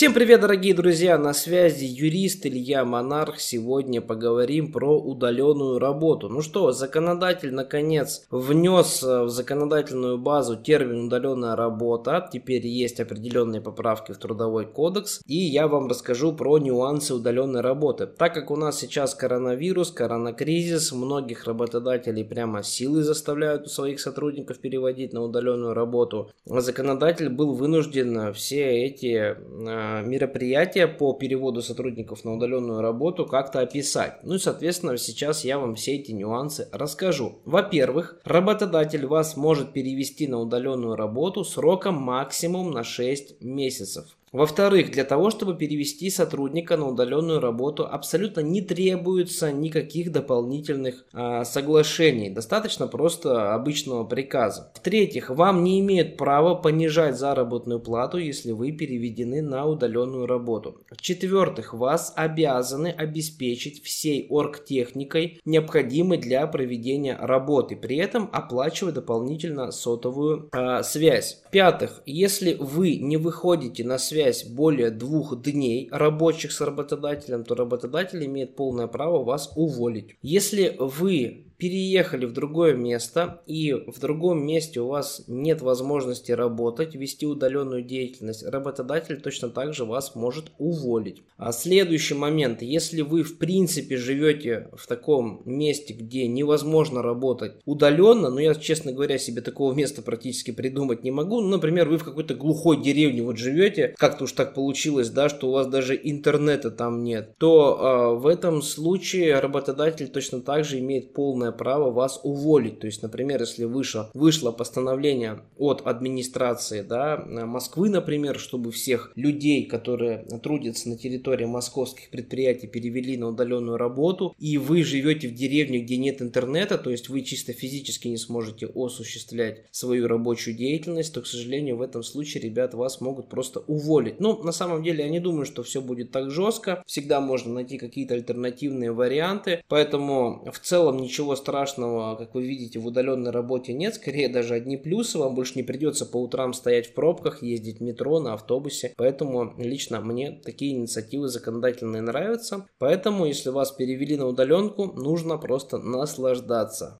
Всем привет, дорогие друзья! На связи юрист Илья Монарх. Сегодня поговорим про удаленную работу. Ну что, законодатель наконец внес э, в законодательную базу термин удаленная работа. Теперь есть определенные поправки в трудовой кодекс. И я вам расскажу про нюансы удаленной работы. Так как у нас сейчас коронавирус, коронакризис, многих работодателей прямо силой заставляют своих сотрудников переводить на удаленную работу. Законодатель был вынужден все эти Э, мероприятия по переводу сотрудников на удаленную работу как-то описать. Ну и, соответственно, сейчас я вам все эти нюансы расскажу. Во-первых, работодатель вас может перевести на удаленную работу сроком максимум на 6 месяцев. Во-вторых, для того, чтобы перевести сотрудника на удаленную работу, абсолютно не требуется никаких дополнительных э, соглашений. Достаточно просто обычного приказа. В-третьих, вам не имеют права понижать заработную плату, если вы переведены на удаленную работу. В-четвертых, вас обязаны обеспечить всей оргтехникой, необходимой для проведения работы, при этом оплачивая дополнительно сотовую э, связь. В-пятых, если вы не выходите на связь связь более двух дней рабочих с работодателем, то работодатель имеет полное право вас уволить. Если вы переехали в другое место и в другом месте у вас нет возможности работать, вести удаленную деятельность, работодатель точно так же вас может уволить. А следующий момент, если вы в принципе живете в таком месте, где невозможно работать удаленно, ну я, честно говоря, себе такого места практически придумать не могу, ну, например, вы в какой-то глухой деревне вот живете, как-то уж так получилось, да, что у вас даже интернета там нет, то э, в этом случае работодатель точно так же имеет полное полное право вас уволить. То есть, например, если вышло, вышло постановление от администрации да, Москвы, например, чтобы всех людей, которые трудятся на территории московских предприятий, перевели на удаленную работу, и вы живете в деревне, где нет интернета, то есть вы чисто физически не сможете осуществлять свою рабочую деятельность, то, к сожалению, в этом случае, ребят, вас могут просто уволить. Ну, на самом деле, я не думаю, что все будет так жестко. Всегда можно найти какие-то альтернативные варианты. Поэтому в целом ничего страшного, как вы видите, в удаленной работе нет. Скорее даже одни плюсы. Вам больше не придется по утрам стоять в пробках, ездить в метро, на автобусе. Поэтому лично мне такие инициативы законодательные нравятся. Поэтому, если вас перевели на удаленку, нужно просто наслаждаться.